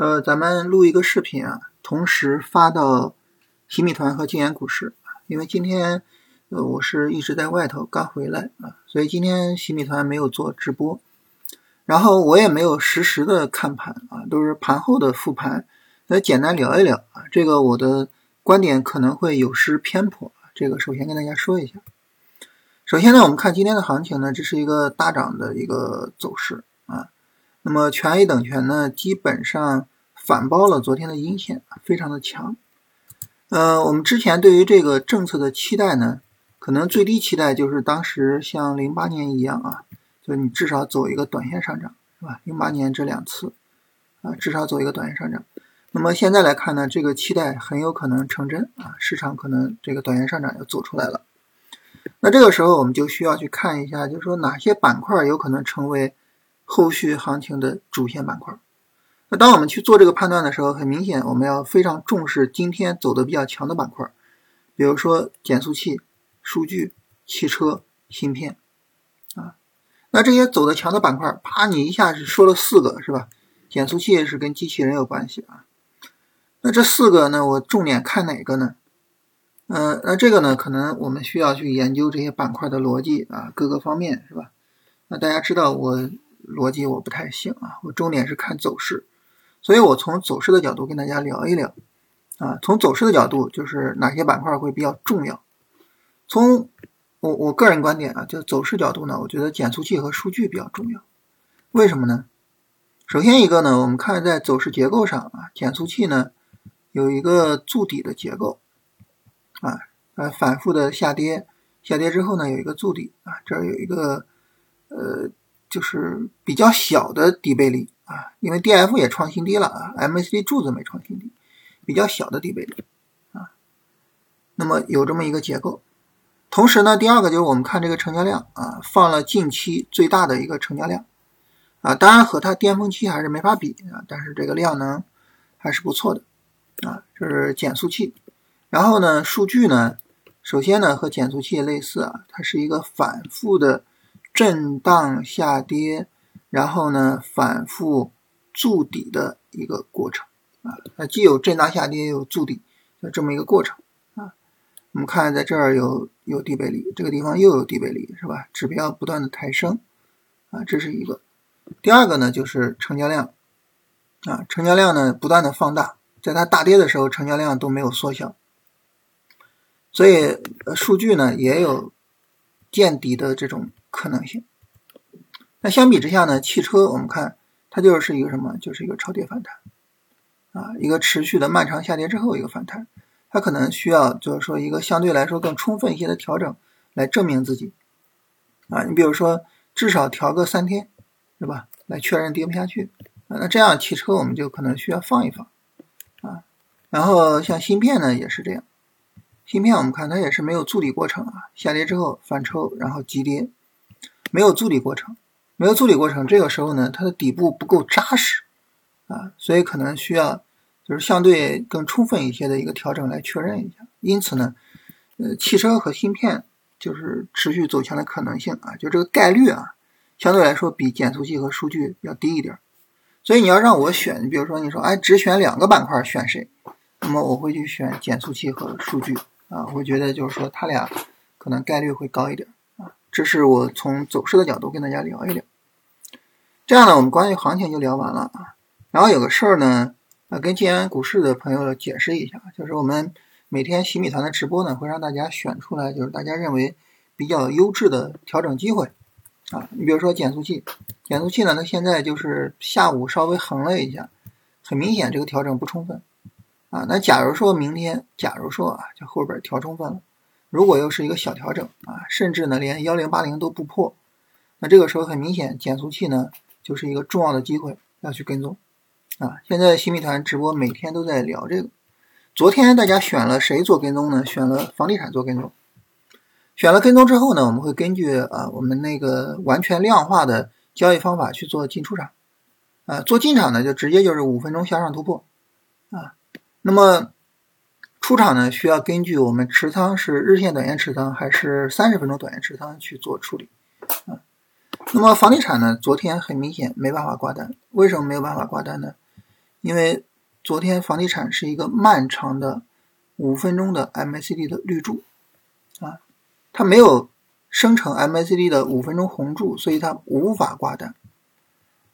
呃，咱们录一个视频啊，同时发到洗米团和静言股市。因为今天呃我是一直在外头，刚回来啊，所以今天洗米团没有做直播，然后我也没有实时的看盘啊，都是盘后的复盘，来简单聊一聊啊。这个我的观点可能会有失偏颇，这个首先跟大家说一下。首先呢，我们看今天的行情呢，这是一个大涨的一个走势。那么全 A 等权呢，基本上反包了昨天的阴线，非常的强。呃，我们之前对于这个政策的期待呢，可能最低期待就是当时像零八年一样啊，就你至少走一个短线上涨，是吧？零八年这两次啊，至少走一个短线上涨。那么现在来看呢，这个期待很有可能成真啊，市场可能这个短线上涨要走出来了。那这个时候我们就需要去看一下，就是说哪些板块有可能成为后续行情的主线板块。那当我们去做这个判断的时候，很明显我们要非常重视今天走的比较强的板块，比如说减速器、数据、汽车、芯片啊。那这些走的强的板块，啪，你一下是说了四个，是吧？减速器是跟机器人有关系啊。那这四个呢，我重点看哪个呢？嗯，那这个呢，可能我们需要去研究这些板块的逻辑啊，各个方面是吧？那大家知道我逻辑我不太行啊，我重点是看走势，所以我从走势的角度跟大家聊一聊啊。从走势的角度，就是哪些板块会比较重要？从我我个人观点啊，就走势角度呢，我觉得减速器和数据比较重要。为什么呢？首先一个呢，我们看在走势结构上啊，减速器呢有一个筑底的结构。啊，呃，反复的下跌，下跌之后呢，有一个筑底啊，这儿有一个，呃，就是比较小的底背离啊，因为 D F 也创新低了啊，M A C D 柱子没创新低，比较小的底背离啊，那么有这么一个结构。同时呢，第二个就是我们看这个成交量啊，放了近期最大的一个成交量啊，当然和它巅峰期还是没法比啊，但是这个量能还是不错的啊，这是减速器。然后呢，数据呢，首先呢和减速器类似啊，它是一个反复的震荡下跌，然后呢反复筑底的一个过程啊，它既有震荡下跌，又有筑底的这么一个过程啊。我们看在这儿有有低背离，这个地方又有低背离，是吧？指标不断的抬升啊，这是一个。第二个呢就是成交量啊，成交量呢不断的放大，在它大跌的时候，成交量都没有缩小。所以数据呢也有见底的这种可能性。那相比之下呢，汽车我们看它就是一个什么？就是一个超跌反弹啊，一个持续的漫长下跌之后一个反弹，它可能需要就是说一个相对来说更充分一些的调整来证明自己啊。你比如说至少调个三天，是吧？来确认跌不下去啊。那这样汽车我们就可能需要放一放啊。然后像芯片呢也是这样。芯片我们看它也是没有筑底过程啊，下跌之后反抽，然后急跌，没有筑底过程，没有筑底过程，这个时候呢，它的底部不够扎实啊，所以可能需要就是相对更充分一些的一个调整来确认一下。因此呢，呃，汽车和芯片就是持续走强的可能性啊，就这个概率啊，相对来说比减速器和数据要低一点。所以你要让我选，比如说你说哎，只选两个板块选谁，那么我会去选减速器和数据。啊，我觉得就是说，它俩可能概率会高一点。这是我从走势的角度跟大家聊一聊。这样呢，我们关于行情就聊完了啊。然后有个事儿呢，啊，跟静安股市的朋友解释一下，就是我们每天洗米团的直播呢，会让大家选出来，就是大家认为比较优质的调整机会啊。你比如说减速器，减速器呢，它现在就是下午稍微横了一下，很明显这个调整不充分。啊，那假如说明天，假如说啊，这后边调充分了，如果又是一个小调整啊，甚至呢连幺零八零都不破，那这个时候很明显减速器呢就是一个重要的机会要去跟踪啊。现在新米团直播每天都在聊这个，昨天大家选了谁做跟踪呢？选了房地产做跟踪，选了跟踪之后呢，我们会根据啊我们那个完全量化的交易方法去做进出场啊，做进场呢就直接就是五分钟向上突破啊。那么出场呢，需要根据我们持仓是日线短线持仓还是三十分钟短线持仓去做处理啊。那么房地产呢，昨天很明显没办法挂单，为什么没有办法挂单呢？因为昨天房地产是一个漫长的五分钟的 MACD 的绿柱啊，它没有生成 MACD 的五分钟红柱，所以它无法挂单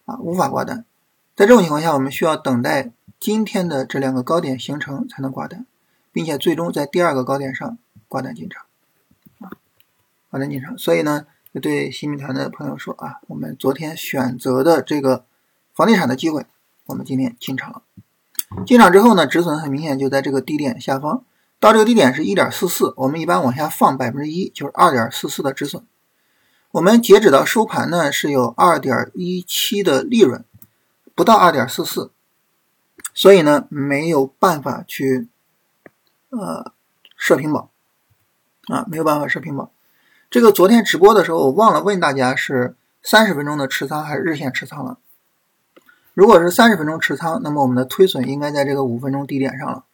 啊，无法挂单。在这种情况下，我们需要等待今天的这两个高点形成才能挂单，并且最终在第二个高点上挂单进场啊，挂单进场。所以呢，就对新米团的朋友说啊，我们昨天选择的这个房地产的机会。我们今天进场了，进场之后呢，止损很明显就在这个低点下方，到这个低点是一点四四，我们一般往下放百分之一，就是二点四四的止损。我们截止到收盘呢是有二点一七的利润，不到二点四四，所以呢没有办法去呃设平保啊，没有办法设平保。这个昨天直播的时候我忘了问大家是三十分钟的持仓还是日线持仓了。如果是三十分钟持仓，那么我们的推损应该在这个五分钟低点上了。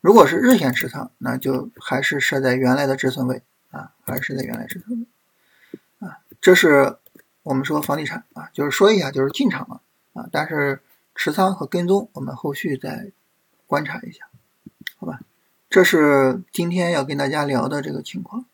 如果是日线持仓，那就还是设在原来的止损位啊，还是在原来止损位啊。这是我们说房地产啊，就是说一下，就是进场了啊。但是持仓和跟踪，我们后续再观察一下，好吧？这是今天要跟大家聊的这个情况。